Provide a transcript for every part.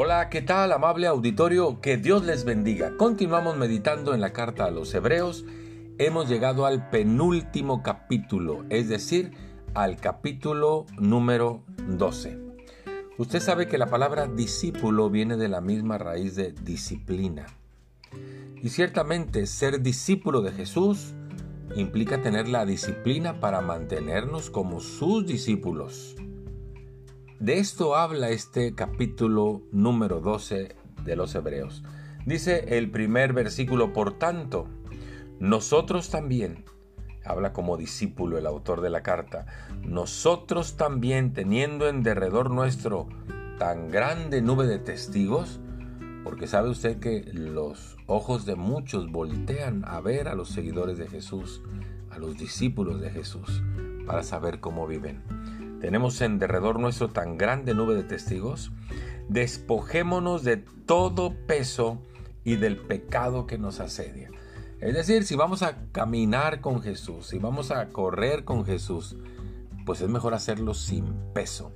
Hola, ¿qué tal amable auditorio? Que Dios les bendiga. Continuamos meditando en la carta a los Hebreos. Hemos llegado al penúltimo capítulo, es decir, al capítulo número 12. Usted sabe que la palabra discípulo viene de la misma raíz de disciplina. Y ciertamente ser discípulo de Jesús implica tener la disciplina para mantenernos como sus discípulos. De esto habla este capítulo número 12 de los Hebreos. Dice el primer versículo, por tanto, nosotros también, habla como discípulo el autor de la carta, nosotros también teniendo en derredor nuestro tan grande nube de testigos, porque sabe usted que los ojos de muchos voltean a ver a los seguidores de Jesús, a los discípulos de Jesús, para saber cómo viven tenemos en derredor nuestro tan grande nube de testigos, despojémonos de todo peso y del pecado que nos asedia. Es decir, si vamos a caminar con Jesús, si vamos a correr con Jesús, pues es mejor hacerlo sin peso.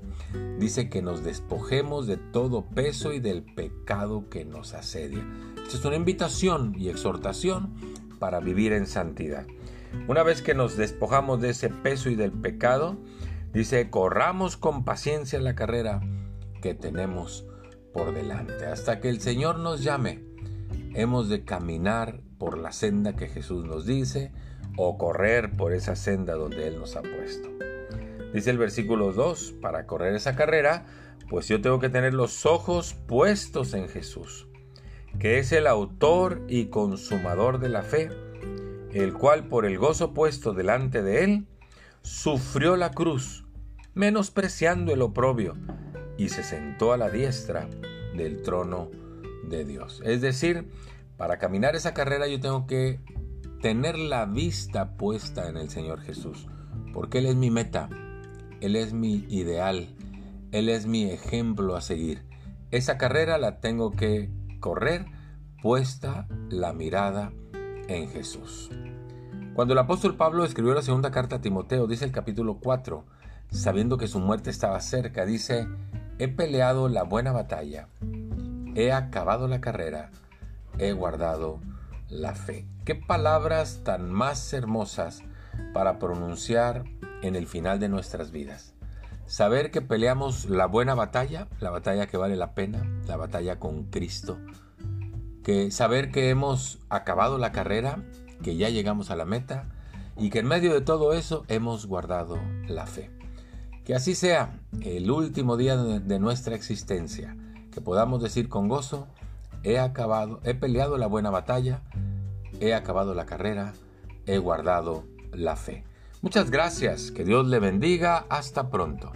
Dice que nos despojemos de todo peso y del pecado que nos asedia. Esta es una invitación y exhortación para vivir en santidad. Una vez que nos despojamos de ese peso y del pecado, Dice, corramos con paciencia la carrera que tenemos por delante. Hasta que el Señor nos llame, hemos de caminar por la senda que Jesús nos dice o correr por esa senda donde Él nos ha puesto. Dice el versículo 2, para correr esa carrera, pues yo tengo que tener los ojos puestos en Jesús, que es el autor y consumador de la fe, el cual por el gozo puesto delante de Él, sufrió la cruz, menospreciando el oprobio, y se sentó a la diestra del trono de Dios. Es decir, para caminar esa carrera yo tengo que tener la vista puesta en el Señor Jesús, porque Él es mi meta, Él es mi ideal, Él es mi ejemplo a seguir. Esa carrera la tengo que correr puesta la mirada en Jesús. Cuando el apóstol Pablo escribió la segunda carta a Timoteo, dice el capítulo 4, sabiendo que su muerte estaba cerca, dice, he peleado la buena batalla, he acabado la carrera, he guardado la fe. Qué palabras tan más hermosas para pronunciar en el final de nuestras vidas. Saber que peleamos la buena batalla, la batalla que vale la pena, la batalla con Cristo. Que saber que hemos acabado la carrera que ya llegamos a la meta y que en medio de todo eso hemos guardado la fe. Que así sea el último día de nuestra existencia, que podamos decir con gozo, he acabado, he peleado la buena batalla, he acabado la carrera, he guardado la fe. Muchas gracias, que Dios le bendiga, hasta pronto.